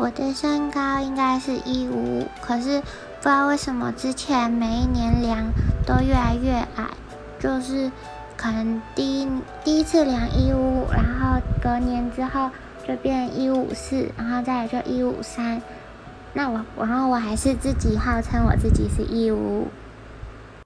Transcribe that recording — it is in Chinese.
我的身高应该是一五五可是不知道为什么之前每一年量都越来越矮就是可能第一第一次量一五五然后隔年之后就变一五四然后再来就一五三。那我然后我还是自己号称我自己是一五五。